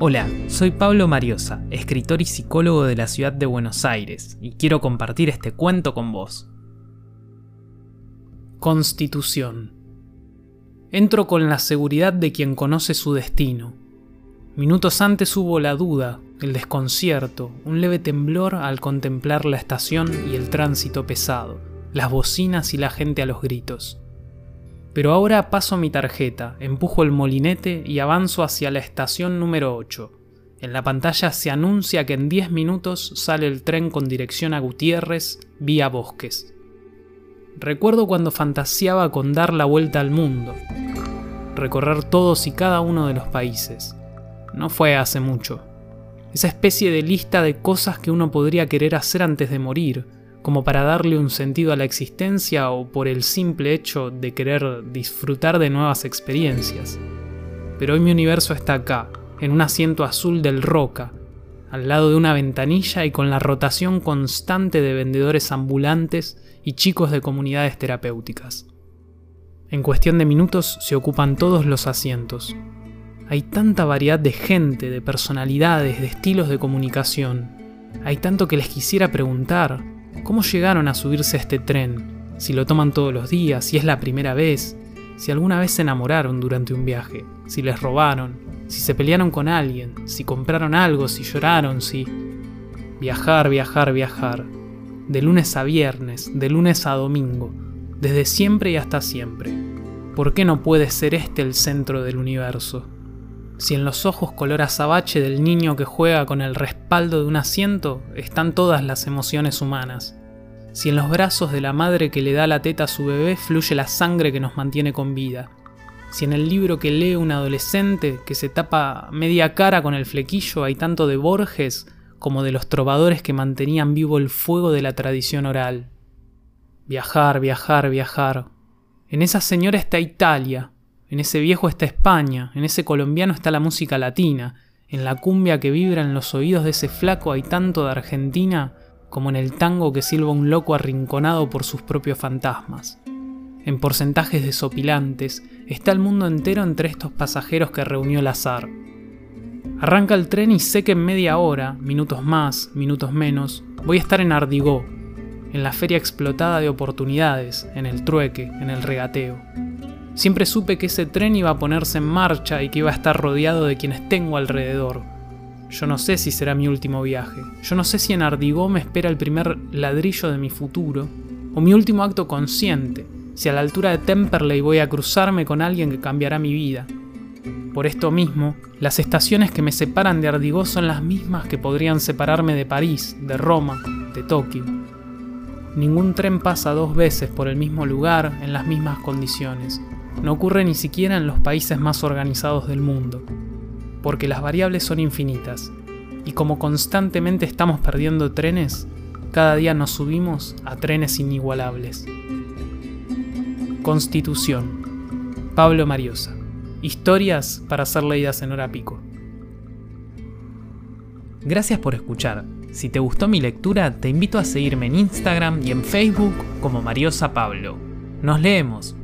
Hola, soy Pablo Mariosa, escritor y psicólogo de la ciudad de Buenos Aires, y quiero compartir este cuento con vos. Constitución. Entro con la seguridad de quien conoce su destino. Minutos antes hubo la duda, el desconcierto, un leve temblor al contemplar la estación y el tránsito pesado, las bocinas y la gente a los gritos. Pero ahora paso mi tarjeta, empujo el molinete y avanzo hacia la estación número 8. En la pantalla se anuncia que en 10 minutos sale el tren con dirección a Gutiérrez, vía Bosques. Recuerdo cuando fantaseaba con dar la vuelta al mundo, recorrer todos y cada uno de los países. No fue hace mucho. Esa especie de lista de cosas que uno podría querer hacer antes de morir, como para darle un sentido a la existencia o por el simple hecho de querer disfrutar de nuevas experiencias. Pero hoy mi universo está acá, en un asiento azul del Roca, al lado de una ventanilla y con la rotación constante de vendedores ambulantes y chicos de comunidades terapéuticas. En cuestión de minutos se ocupan todos los asientos. Hay tanta variedad de gente, de personalidades, de estilos de comunicación. Hay tanto que les quisiera preguntar, ¿Cómo llegaron a subirse a este tren? Si lo toman todos los días, si es la primera vez, si alguna vez se enamoraron durante un viaje, si les robaron, si se pelearon con alguien, si compraron algo, si lloraron, si... Viajar, viajar, viajar. De lunes a viernes, de lunes a domingo, desde siempre y hasta siempre. ¿Por qué no puede ser este el centro del universo? Si en los ojos color azabache del niño que juega con el respaldo de un asiento están todas las emociones humanas. Si en los brazos de la madre que le da la teta a su bebé fluye la sangre que nos mantiene con vida. Si en el libro que lee un adolescente que se tapa media cara con el flequillo hay tanto de Borges como de los trovadores que mantenían vivo el fuego de la tradición oral. Viajar, viajar, viajar. En esa señora está Italia, en ese viejo está España, en ese colombiano está la música latina, en la cumbia que vibra en los oídos de ese flaco hay tanto de Argentina como en el tango que silba un loco arrinconado por sus propios fantasmas. En porcentajes desopilantes está el mundo entero entre estos pasajeros que reunió el azar. Arranca el tren y sé que en media hora, minutos más, minutos menos, voy a estar en Ardigó, en la feria explotada de oportunidades, en el trueque, en el regateo. Siempre supe que ese tren iba a ponerse en marcha y que iba a estar rodeado de quienes tengo alrededor. Yo no sé si será mi último viaje. Yo no sé si en Ardigó me espera el primer ladrillo de mi futuro o mi último acto consciente, si a la altura de Temperley voy a cruzarme con alguien que cambiará mi vida. Por esto mismo, las estaciones que me separan de Ardigó son las mismas que podrían separarme de París, de Roma, de Tokio. Ningún tren pasa dos veces por el mismo lugar en las mismas condiciones. No ocurre ni siquiera en los países más organizados del mundo, porque las variables son infinitas, y como constantemente estamos perdiendo trenes, cada día nos subimos a trenes inigualables. Constitución. Pablo Mariosa. Historias para ser leídas en hora pico. Gracias por escuchar. Si te gustó mi lectura, te invito a seguirme en Instagram y en Facebook como Mariosa Pablo. Nos leemos.